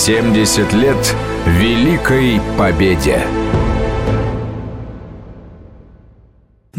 70 лет Великой Победе.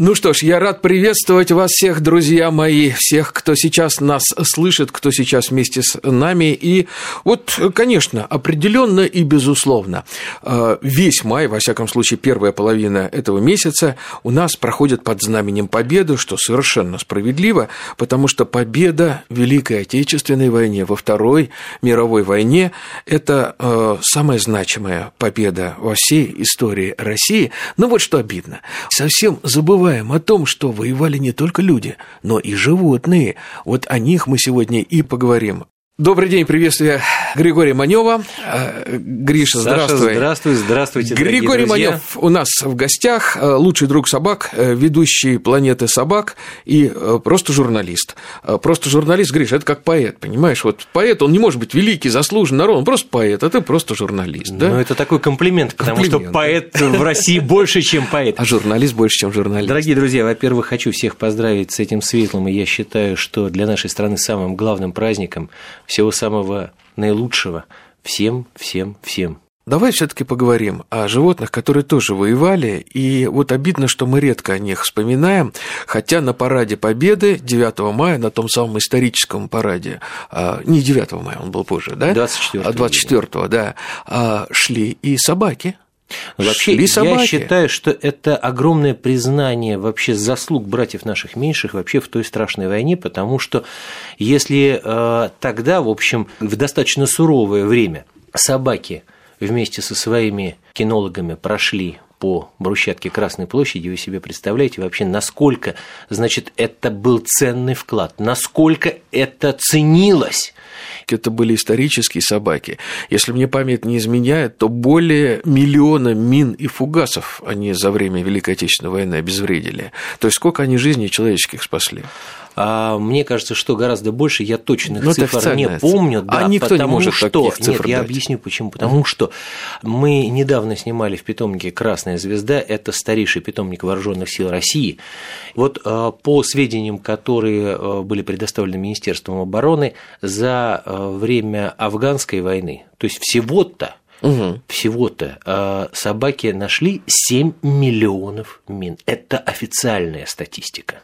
Ну что ж, я рад приветствовать вас всех, друзья мои, всех, кто сейчас нас слышит, кто сейчас вместе с нами. И вот, конечно, определенно и безусловно, э, весь май, во всяком случае, первая половина этого месяца у нас проходит под знаменем Победы, что совершенно справедливо, потому что победа в Великой Отечественной войне, во Второй мировой войне – это э, самая значимая победа во всей истории России. Но вот что обидно, совсем забываем забываем о том, что воевали не только люди, но и животные. Вот о них мы сегодня и поговорим. Добрый день, приветствие Григория Манева. Э, Гриша, Саша, здравствуй. здравствуй, здравствуйте, Григорий Манев у нас в гостях, э, лучший друг собак, э, ведущий планеты собак и просто журналист. Просто журналист, Гриша, это как поэт, понимаешь? Вот поэт, он не может быть великий, заслуженный народ, он просто поэт, а ты просто журналист, да? Ну, это такой комплимент, потому комплимент. что поэт в России больше, чем поэт. А журналист больше, чем журналист. Дорогие друзья, во-первых, хочу всех поздравить с этим светлым, и я считаю, что для нашей страны самым главным праздником всего самого наилучшего всем, всем, всем. Давай все-таки поговорим о животных, которые тоже воевали, и вот обидно, что мы редко о них вспоминаем, хотя на параде Победы 9 мая, на том самом историческом параде, а, не 9 мая, он был позже, да? 24 24 да, а, шли и собаки, Вообще, я считаю, что это огромное признание вообще заслуг братьев наших меньших вообще в той страшной войне, потому что если э, тогда, в общем, в достаточно суровое время собаки вместе со своими кинологами прошли по брусчатке Красной площади, вы себе представляете вообще, насколько, значит, это был ценный вклад, насколько это ценилось это были исторические собаки. Если мне память не изменяет, то более миллиона мин и фугасов они за время Великой Отечественной войны обезвредили. То есть сколько они жизней человеческих спасли? А мне кажется, что гораздо больше я точных Но цифр не помню. Да, а никто потому не может что... таких цифр Нет, дать. я объясню почему. Потому угу. что мы недавно снимали в питомнике «Красная звезда», это старейший питомник вооруженных сил России. Вот а, по сведениям, которые а, были предоставлены Министерством обороны, за а, время афганской войны, то есть всего-то Угу. Всего-то собаки нашли 7 миллионов мин. Это официальная статистика.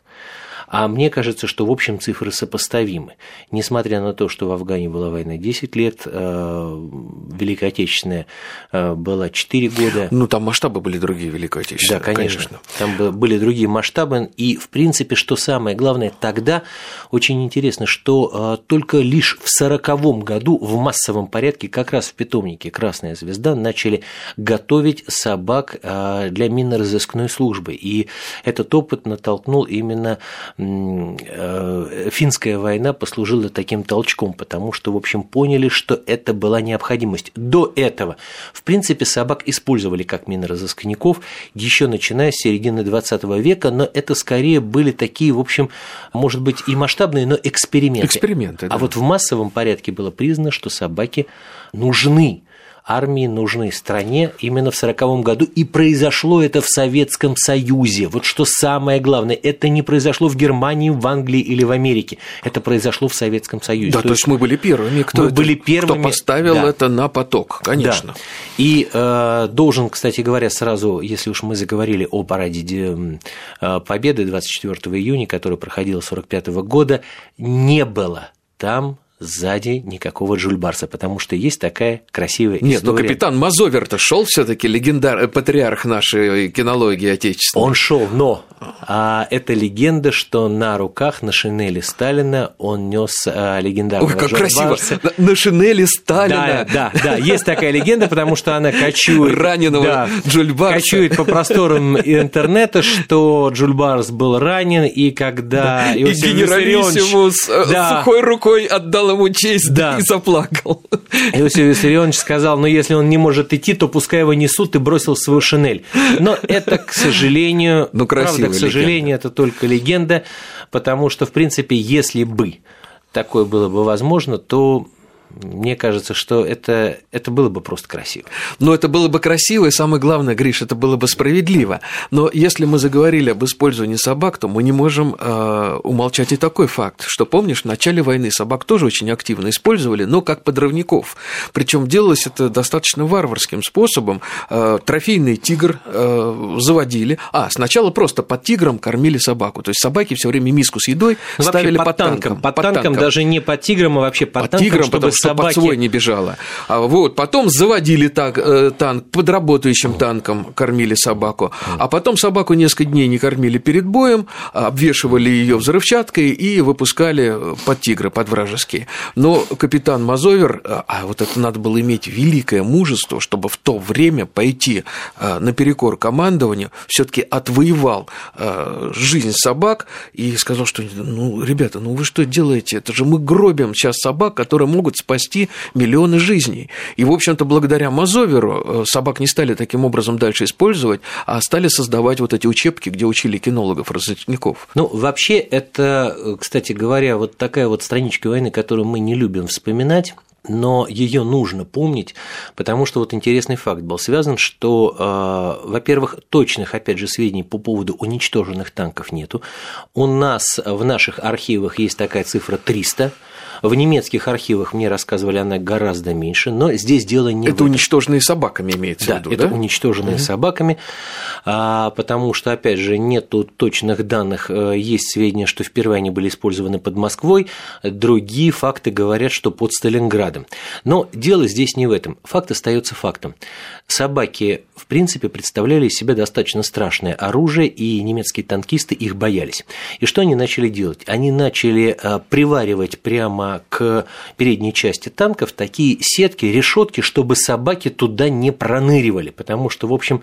А мне кажется, что в общем цифры сопоставимы. Несмотря на то, что в Афгане была война 10 лет, э, Великая Отечественная э, была 4 года. Ну, там масштабы были другие Великой Отечественной. Да, конечно. конечно. Там были другие масштабы. И, в принципе, что самое главное, тогда очень интересно, что э, только лишь в 1940 году в массовом порядке, как раз в питомнике «Красная звезда», начали готовить собак для минно-розыскной службы. И этот опыт натолкнул именно финская война послужила таким толчком, потому что, в общем, поняли, что это была необходимость. До этого, в принципе, собак использовали как миноразыскников, еще начиная с середины 20 века, но это скорее были такие, в общем, может быть, и масштабные, но эксперименты. Эксперименты, а да. А вот в массовом порядке было признано, что собаки нужны армии нужны стране именно в 1940 году, и произошло это в Советском Союзе. Вот что самое главное, это не произошло в Германии, в Англии или в Америке, это произошло в Советском Союзе. Да, то, то есть мы были первыми, кто, мы были первыми, кто поставил да. это на поток, конечно. Да. И э, должен, кстати говоря, сразу, если уж мы заговорили о параде э, Победы 24 июня, который проходил с 1945 года, не было там сзади никакого Джульбарса, потому что есть такая красивая Нет, история. но капитан Мазовер-то шел все-таки легендар, э, патриарх нашей кинологии отечественной. Он шел, но а, это легенда, что на руках на шинели Сталина он нес а, легендарного Ой, как Джульбарса. красиво! На шинели Сталина! Да, да, да, есть такая легенда, потому что она кочует... Раненого да, Джульбарса. Кочует по просторам интернета, что Джульбарс был ранен, и когда... Да. И генералиссимус э, да. сухой рукой отдал отдал ему честь да. и заплакал. Иосиф Виссарионович сказал, ну, если он не может идти, то пускай его несут, и бросил свою шинель. Но это, к сожалению, ну, правда, к сожалению, легенда. это только легенда, потому что, в принципе, если бы такое было бы возможно, то Мне кажется, что это, это было бы просто красиво. Но это было бы красиво, и самое главное, Гриш, это было бы справедливо. Но если мы заговорили об использовании собак, то мы не можем э, умолчать и такой факт, что, помнишь, в начале войны собак тоже очень активно использовали, но как подрывников. Причем делалось это достаточно варварским способом. Э, трофейный тигр э, заводили. А, сначала просто под тигром кормили собаку. То есть собаки все время миску с едой ну, ставили под, под танком. Под, под танком, танком, даже не под тигром, а вообще под, под танком, тигром, чтобы собаки... под свой не бежала. А вот, потом заводили так, э, танк, под работающим танком кормили собаку, а потом собаку несколько дней не кормили перед боем, обвешивали ее взрывчаткой и выпускали под тигры, под вражеские. Но капитан Мазовер, а, а вот это надо было иметь великое мужество, чтобы в то время пойти а, наперекор командованию, все-таки отвоевал а, жизнь собак и сказал, что ну, ребята, ну вы что делаете? Это же мы гробим сейчас собак, которые могут спасти миллионы жизней. И, в общем-то, благодаря Мазоверу э, собак не стали таким образом дальше использовать, а стали создавать вот эти учебки, где учили кинологов, разочников. Ну, вообще, это, э, кстати говоря, вот такая вот страничка войны, которую мы не любим вспоминать, но ее нужно помнить, потому что вот интересный факт был связан, что, э, во-первых, точных, опять же, сведений по поводу уничтоженных танков нету. У нас в наших архивах есть такая цифра 300, в немецких архивах мне рассказывали, она гораздо меньше, но здесь дело не Это уничтоженные собаками имеется да, в виду, это да? уничтоженные угу. собаками, а, потому что, опять же, нету точных данных, э, есть сведения, что впервые они были использованы под Москвой, другие факты говорят, что под Сталинградом. Но дело здесь не в этом. Факт остается фактом. Собаки, в принципе, представляли из себя достаточно страшное оружие, и немецкие танкисты их боялись. И что они начали делать? Они начали э, приваривать прямо к передней части танков такие сетки, решетки, чтобы собаки туда не проныривали, потому что, в общем,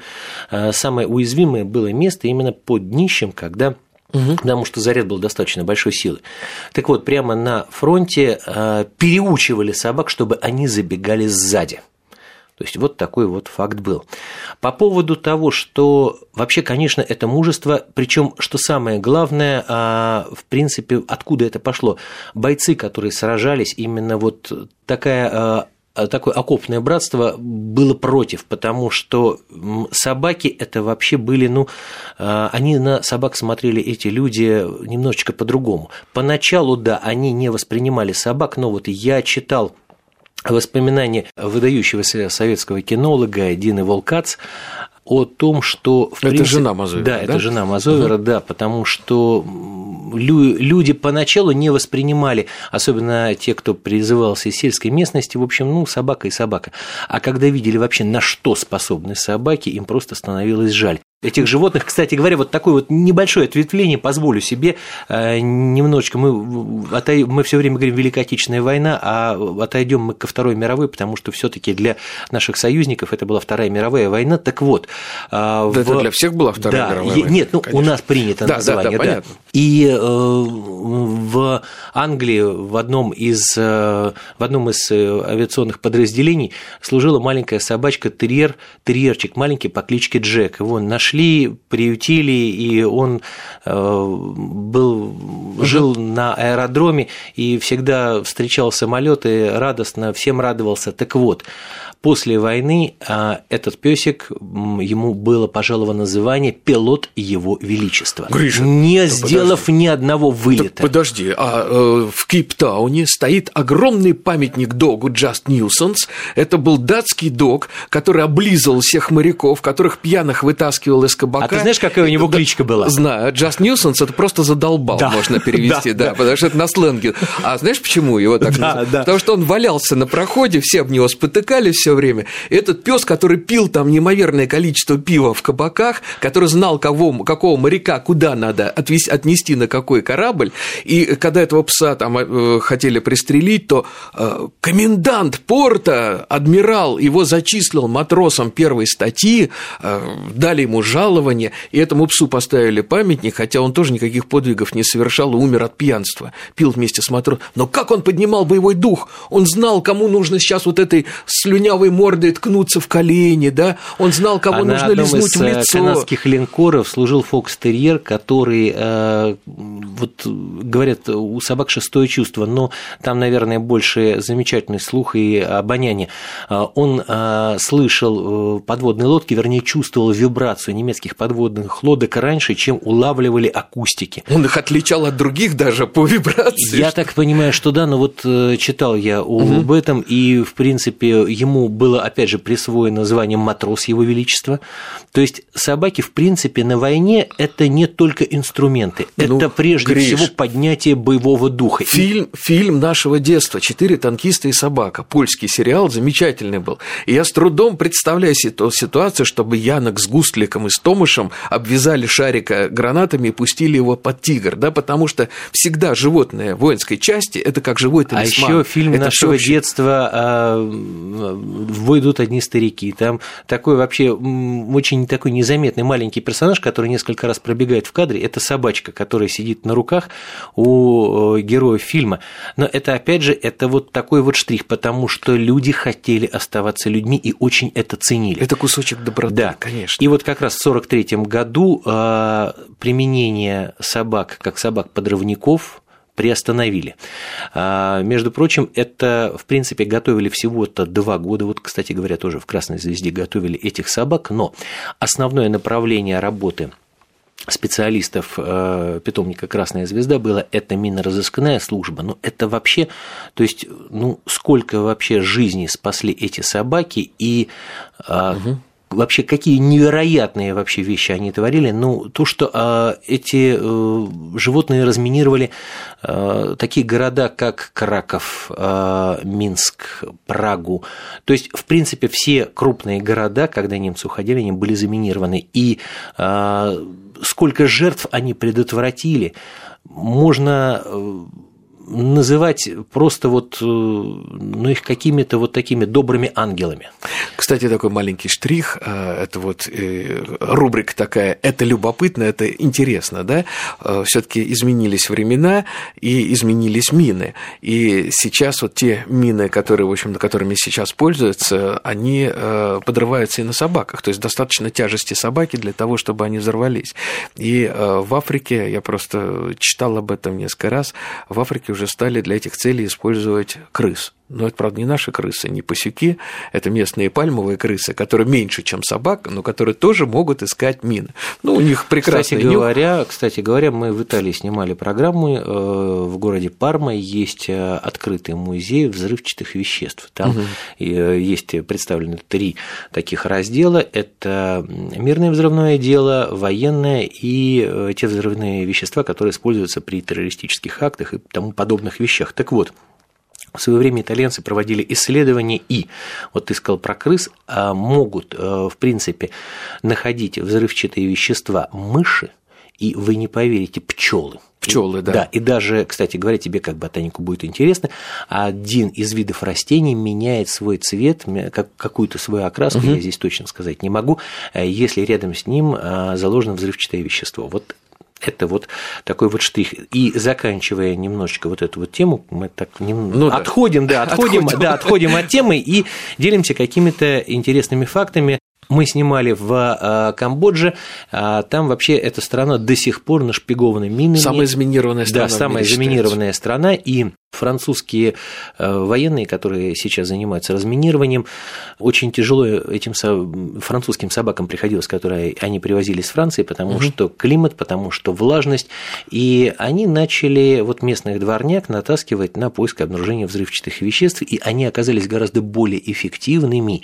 э, самое уязвимое было место именно под днищем, когда Угу. Потому что заряд был достаточно большой силы. Так вот, прямо на фронте э, переучивали собак, чтобы они забегали сзади. То есть вот такой вот факт был. По поводу того, что вообще, конечно, это мужество, причем, что самое главное, а, в принципе, откуда это пошло? Бойцы, которые сражались, именно вот такая а, такое окопное братство было против, потому что собаки это вообще были, ну, а, они на собак смотрели, эти люди, немножечко по-другому. Поначалу, да, они не воспринимали собак, но вот я читал воспоминания выдающегося советского кинолога Дины Волкац о том, что... В это принципе, жена Мазовера, да? Да, это жена Мазовера, угу. да, потому что люди поначалу не воспринимали, особенно те, кто призывался из сельской местности, в общем, ну, собака и собака. А когда видели вообще, на что способны собаки, им просто становилось жаль этих животных. Кстати говоря, вот такое вот небольшое ответвление позволю себе э, немножечко. Мы, мы все время говорим Великая Отечественная война, а отойдем мы ко Второй мировой, потому что все-таки для наших союзников это была Вторая мировая война. Так вот. А, да в... Это для всех была Вторая да, мировая война. Нет, ну конечно. у нас принято да, название. Да, да, да. И э, в Англии в одном из, э, в одном из авиационных подразделений служила маленькая собачка терьер, терьерчик маленький по кличке Джек. Его нашли нашли, приютили, и он э, был, жил на аэродроме и всегда встречал самолеты, радостно всем радовался. Так вот, После войны а, этот песик ему было пожаловано звание пилот его величества, Гриша, не да сделав подожди. ни одного вылета. Так подожди, а э, в Кейптауне стоит огромный памятник догу Just Nuisance. Это был датский дог, который облизывал всех моряков, которых пьяных вытаскивал из кабака. А ты знаешь, какая у него кличка была? Знаю. Just Nuisance это просто задолбал, да. можно перевести, да, да, потому что это на сленге. А знаешь, почему его так называют? Потому что он валялся на проходе, все об него спотыкали все время. Этот пес, который пил там неимоверное количество пива в кабаках, который знал, кого, какого моряка куда надо отвести, отнести на какой корабль, и когда этого пса там э, хотели пристрелить, то э, комендант порта, адмирал, его зачислил матросом первой статьи, э, дали ему жалование, и этому псу поставили памятник, хотя он тоже никаких подвигов не совершал и умер от пьянства, пил вместе с матросом. Но как он поднимал боевой дух? Он знал, кому нужно сейчас вот этой слюнявой мордой ткнуться в колени, да? Он знал, кого а нужно лизнуть в лицо. канадских линкоров служил фокстерьер, который, э, вот говорят, у собак шестое чувство, но там, наверное, больше замечательный слух и обоняние. Э, он э, слышал подводные лодки, вернее, чувствовал вибрацию немецких подводных лодок раньше, чем улавливали акустики. Он их отличал от других даже по вибрации. Я так понимаю, что да, но вот читал я угу. об этом, и, в принципе, ему было, опять же, присвоено звание матрос его величества. То есть собаки, в принципе, на войне это не только инструменты, ну, это прежде Гриш, всего поднятие боевого духа. Фильм, фильм нашего детства «Четыре танкиста и собака», польский сериал, замечательный был. И я с трудом представляю ситуацию, чтобы Янок с Густликом и с Томышем обвязали шарика гранатами и пустили его под тигр, да, потому что всегда животное воинской части – это как живой талисман. А еще фильм это нашего детства «В идут одни старики», там такой вообще очень такой незаметный маленький персонаж, который несколько раз пробегает в кадре, это собачка, которая сидит на руках у э, героев фильма. Но это, опять же, это вот такой вот штрих, потому что люди хотели оставаться людьми и очень это ценили. Это кусочек доброты, да. конечно. И вот как раз в 1943 году э, применение собак как собак-подрывников приостановили. А, между прочим, это, в принципе, готовили всего-то два года. Вот, кстати говоря, тоже в «Красной звезде» готовили этих собак, но основное направление работы специалистов э, питомника «Красная звезда» было это минно-розыскная служба. Но это вообще, то есть, ну, сколько вообще жизней спасли эти собаки и угу вообще какие невероятные вообще вещи они творили. Ну, то, что э, эти э, животные разминировали э, такие города, как Краков, э, Минск, Прагу. То есть, в принципе, все крупные города, когда немцы уходили, они были заминированы. И э, сколько жертв они предотвратили, можно называть просто вот, э, ну, их какими-то вот такими добрыми ангелами. Кстати, такой маленький штрих, э, это вот э, рубрика такая, это любопытно, это интересно, да, все таки изменились времена и изменились мины, и сейчас вот те мины, которые, в общем, которыми сейчас пользуются, они подрываются и на собаках, то есть достаточно тяжести собаки для того, чтобы они взорвались. И в Африке, я просто читал об этом несколько раз, в Африке уже стали для этих целей использовать крыс. Но это, правда, не наши крысы, не пасюки, это местные пальмовые крысы, которые меньше, чем собака, но которые тоже могут искать мины. Ну, у них прекрасный кстати говоря, Кстати говоря, мы в Италии снимали программу, э, в городе Парма есть э, открытый музей взрывчатых веществ. Там угу. есть представлены три таких раздела. Это мирное взрывное дело, военное и те взрывные вещества, которые используются при террористических актах и тому подобных вещах. Так вот, в свое время итальянцы проводили исследования и, вот ты сказал про крыс, а, могут, э, в принципе, находить взрывчатые вещества мыши, и вы не поверите, пчелы. Пчелы, да. Да, и даже, кстати говоря, тебе как ботанику будет интересно, один из видов растений меняет свой цвет, какую-то свою окраску, угу. я здесь точно сказать не могу, э, если рядом с ним э, заложено взрывчатое вещество. Вот это вот такой вот штрих. И заканчивая немножечко вот эту вот тему, мы так нем... ну, отходим, да, отходим, отходим. Да, отходим от темы и делимся какими-то интересными фактами. Мы снимали в а, Камбодже, а, там вообще эта страна до сих пор нашпигована минами. Самая заминированная страна. Да, самая заминированная страна, и французские э, военные, которые сейчас занимаются разминированием, очень тяжело этим французским собакам приходилось, которые они привозили из Франции, потому угу. что климат, потому что влажность, и они начали вот местных дворняк натаскивать на поиск обнаружения взрывчатых веществ, и они оказались гораздо более эффективными,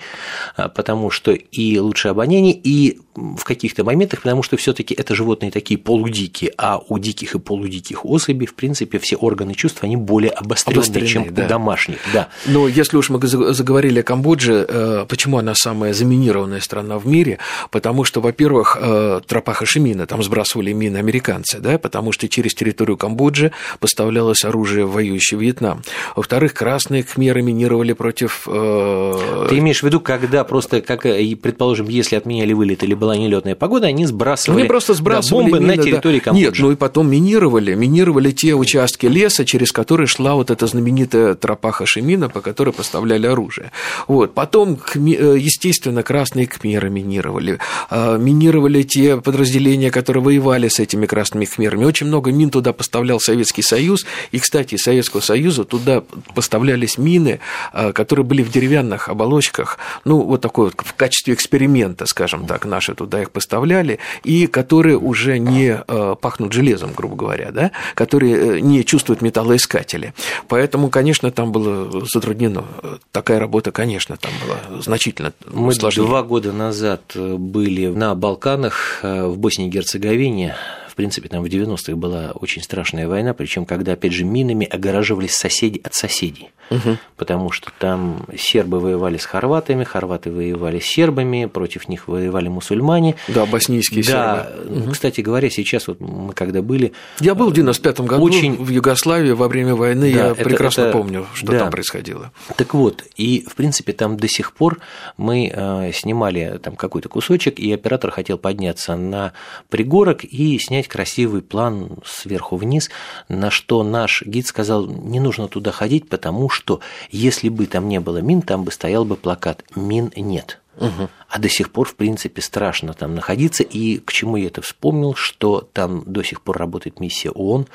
а, потому что и лучше обоняние, и в каких-то моментах, потому что все-таки это животные такие полудикие, а у диких и полудиких особей, в принципе, все органы чувств, они более обостренные, чем да. у домашних. Да. Но если уж мы заговорили о Камбодже, э, почему она самая заминированная страна в мире? Потому что, во-первых, э, тропа Хашимина, там сбрасывали мины американцы, да, потому что через территорию Камбоджи поставлялось оружие в воюющий Вьетнам. Во-вторых, красные кхмеры минировали против... Э, Ты имеешь в виду, когда просто, как, предположим, если отменяли вылет или была нелетная погода, они сбрасывали, они просто сбрасывали бомбы мины, на территории да. Камбоджи? Нет, ну и потом минировали, минировали те участки леса, через которые шла вот эта знаменитая тропа Хашимина, по которой поставляли оружие. Вот. Потом, э, естественно, красные кхмеры минировали, а, минировали те подразделения, которые воевали с этими красными кхмерами. Очень много мин туда поставлял Советский Союз, и, кстати, из Советского Союза туда поставлялись мины, а, которые были в деревянных оболочках, ну, вот такой вот в качестве эксперимента, скажем так, наши туда их поставляли, и которые уже не а, пахнут железом, грубо говоря, да, которые э, не чувствуют металлоискатели. Поэтому, конечно, там было затруднено. Такая работа, конечно, там была значительно Мы сложнее. два года назад были на Балканах, э, в Боснии и Герцеговине, принципе, там в 90-х была очень страшная война, причем когда, опять же, минами огораживались соседи от соседей. Угу. Потому что там сербы воевали с хорватами, хорваты воевали с сербами, против них воевали мусульмане. Да, боснийские да, сербы. Угу. Кстати говоря, сейчас вот мы когда были... Я был в 95-м году очень... в Югославии во время войны, да, я это, прекрасно это... помню, что да. там происходило. Так вот, и, в принципе, там до сих пор мы э, снимали там какой-то кусочек, и оператор хотел подняться на пригорок и снять красивый план сверху вниз, на что наш гид сказал, не нужно туда ходить, потому что если бы там не было мин, там бы стоял бы плакат «Мин нет». Угу. А до сих пор, в принципе, страшно там находиться. И к чему я это вспомнил, что там до сих пор работает миссия ООН,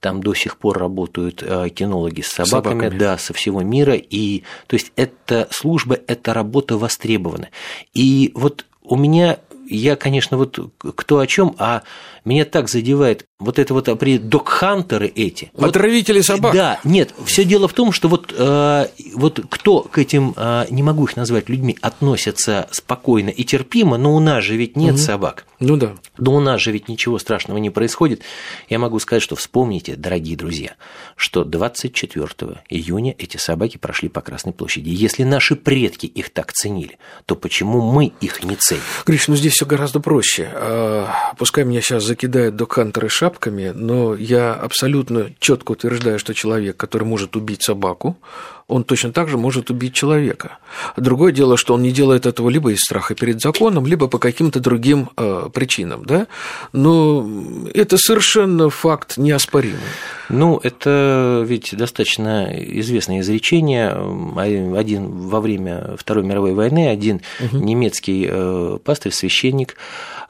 там до сих пор работают э, кинологи с собаками, собаками, да, со всего мира. И то есть эта служба, эта работа востребована. И вот у меня я, конечно, вот кто о чем, а меня так задевает вот это вот при док-хантеры эти. Отравители вот, собак. Да, нет, все дело в том, что вот, э, вот кто к этим, э, не могу их назвать людьми, относятся спокойно и терпимо, но у нас же ведь нет угу. собак. Ну да. Но у нас же ведь ничего страшного не происходит. Я могу сказать, что вспомните, дорогие друзья, что 24 июня эти собаки прошли по Красной площади. Если наши предки их так ценили, то почему мы их не ценим? Гриш, ну здесь все гораздо проще. А, пускай меня сейчас закидают док-хантеры шапками, но я абсолютно четко утверждаю, что человек, который может убить собаку, он точно так же может убить человека. Другое дело, что он не делает этого либо из страха перед законом, либо по каким-то другим э, причинам, да? Но это совершенно факт неоспоримый. Ну, это ведь достаточно известное изречение. Один во время Второй мировой войны, один угу. немецкий э, пастырь, священник,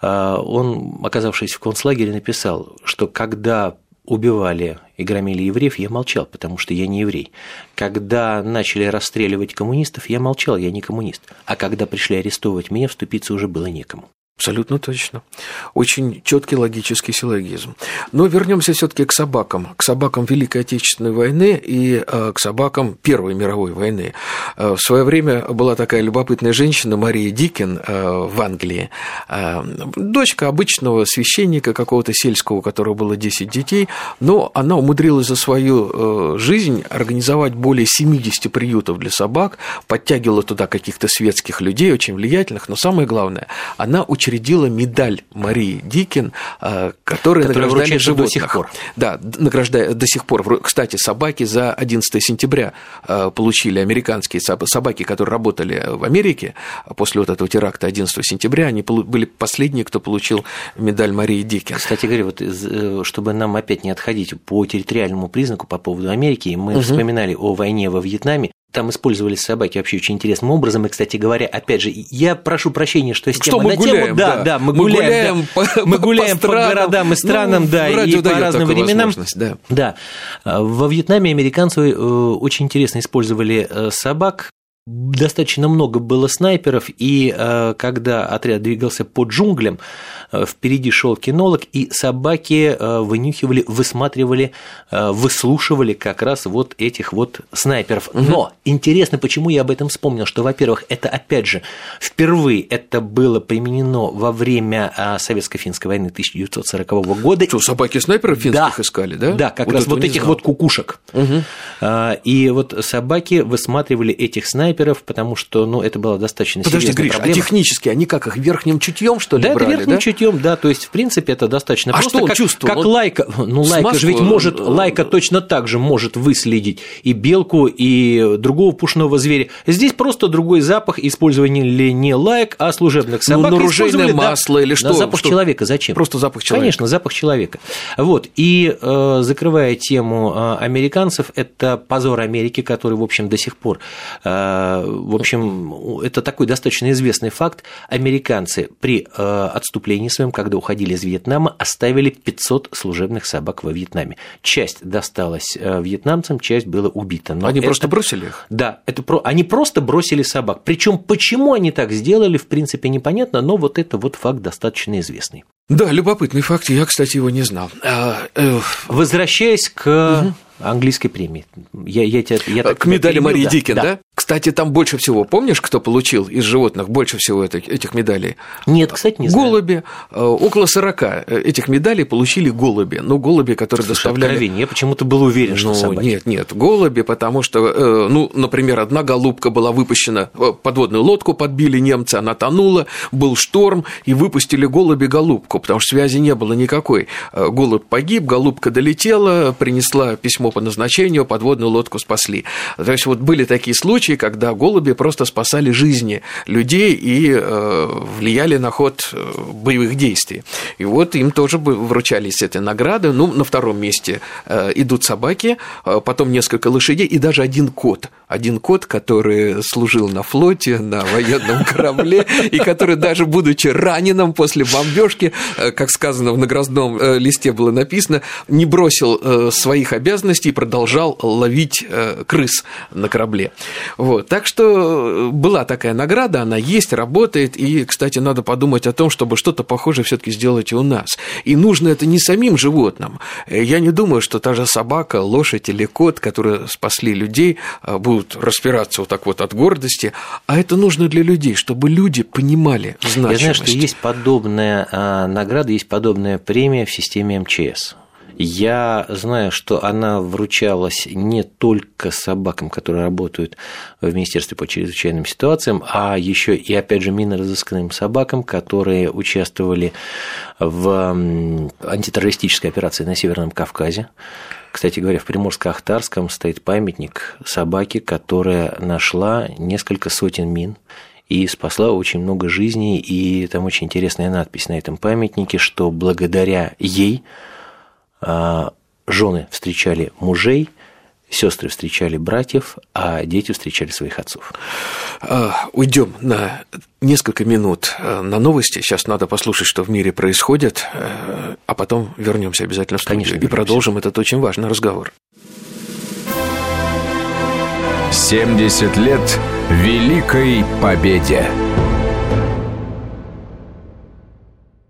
э, он, оказавшись в концлагере, написал, что когда убивали и громили евреев, я молчал, потому что я не еврей. Когда начали расстреливать коммунистов, я молчал, я не коммунист. А когда пришли арестовывать меня, вступиться уже было некому. Абсолютно точно. Очень четкий логический силлогизм. Но вернемся все-таки к собакам, к собакам Великой Отечественной войны и э, к собакам Первой мировой войны. Э, в свое время была такая любопытная женщина Мария Дикин э, в Англии, дочка обычного священника какого-то сельского, у которого было 10 детей, но она умудрилась за свою жизнь организовать более 70 приютов для собак, подтягивала туда каких-то светских людей, очень влиятельных, но самое главное, она учредила учредила медаль Марии Дикин, а, которая, которая награждали животных. до сих пор. Да, награждая до сих пор. Кстати, собаки за 11 сентября а, получили американские собаки, которые работали в Америке после вот этого теракта 11 сентября, они были последние, кто получил медаль Марии Дикин. Кстати говоря, вот э, чтобы нам опять не отходить по территориальному признаку по поводу Америки, мы угу. вспоминали о войне во Вьетнаме, там использовались собаки вообще очень интересным образом. И, кстати говоря, опять же, я прошу прощения, что с что мы на гуляем, тему. Да, да, да, мы, мы гуляем, да. по, мы гуляем по, по, странам, городам и странам, ну, да, и по разным временам. Да. да. Во Вьетнаме американцы э, очень интересно использовали э, собак достаточно много было снайперов, и э, когда отряд двигался по джунглям, э, впереди шел кинолог, и собаки э, вынюхивали, высматривали, выслушивали как раз вот этих вот снайперов. Но интересно, почему я об этом вспомнил, что, во-первых, это опять же впервые это было применено во время советско-финской войны 1940 года. Что, собаки снайперов финских да, искали, да? Да, как вот раз вот этих знал. вот кукушек. Угу. И вот собаки высматривали этих снайперов снайперов, потому что ну, это было достаточно Подожди, серьезная Гриш, проблема. а технически они как их верхним чутьем что ли да, брали? это верхним да? чутьем, да, то есть в принципе это достаточно а просто. что он как, чувствовал? Как лайка, ну лайка же ведь может, э, лайка точно так же может выследить и белку, и другого пушного зверя. Здесь просто другой запах, использование ли не лайк, а служебных собак. Ну, наружейное масло да, или что? На запах что? человека, зачем? Просто запах человека. Конечно, запах человека. Вот, и э, закрывая тему э, американцев, это позор Америки, который, в общем, до сих пор, э, в общем, это такой достаточно известный факт. Американцы при э, отступлении своем, когда уходили из Вьетнама, оставили 500 служебных собак во Вьетнаме. Часть досталась э, вьетнамцам, часть была убита. Но они это... просто бросили их? Да, это про... они просто бросили собак. Причем почему они так сделали, в принципе, непонятно, но вот это вот факт достаточно известный. Да, любопытный факт, я, кстати, его не знал. А, э... Возвращаясь к угу. английской премии. Я, я тебя, я так к медали Марии Дикин, да? да? Кстати, там больше всего, помнишь, кто получил из животных больше всего этих, этих медалей? Нет, кстати, не знаю. Голуби. Э, около 40 э, этих медалей получили голуби. Ну, голуби, которые Слушай, доставляли... Откровение. Я почему-то был уверен, что ну, собаки. Нет, нет, голуби, потому что, э, ну, например, одна голубка была выпущена, подводную лодку подбили немцы, она тонула, был шторм, и выпустили голуби-голубку, потому что связи не было никакой. Голубь погиб, голубка долетела, принесла письмо по назначению, подводную лодку спасли. То есть, вот были такие случаи, случаи, когда голуби просто спасали жизни людей и э, влияли на ход э, боевых действий. И вот им тоже вручались эти награды. Ну, на втором месте э, идут собаки, потом несколько лошадей и даже один кот. Один кот, который служил на флоте, на военном корабле, и который даже будучи раненым после бомбежки, как сказано в наградном листе было написано, не бросил своих обязанностей и продолжал ловить крыс на корабле. Вот. Так что э, была такая награда, она есть, работает, и, кстати, надо подумать о том, чтобы что-то похожее все таки сделать и у нас. И нужно это не самим животным. Э, я не думаю, что та же собака, лошадь или кот, которые спасли людей, э, будут распираться вот так вот от гордости, а это нужно для людей, чтобы люди понимали значимость. Я знаю, что есть подобная награда, есть подобная премия в системе МЧС. Я знаю, что она вручалась не только собакам, которые работают в Министерстве по чрезвычайным ситуациям, а еще и, опять же, минно-розысканным собакам, которые участвовали в антитеррористической операции на Северном Кавказе. Кстати говоря, в Приморско-Ахтарском стоит памятник собаке, которая нашла несколько сотен мин и спасла очень много жизней. И там очень интересная надпись на этом памятнике, что благодаря ей жены встречали мужей, сестры встречали братьев, а дети встречали своих отцов. А, уйдем на несколько минут э, на новости. Сейчас надо послушать, что в мире происходит, э, а потом вернемся обязательно в студию Конечно, и продолжим этот очень важный разговор. 70 лет Великой Победе.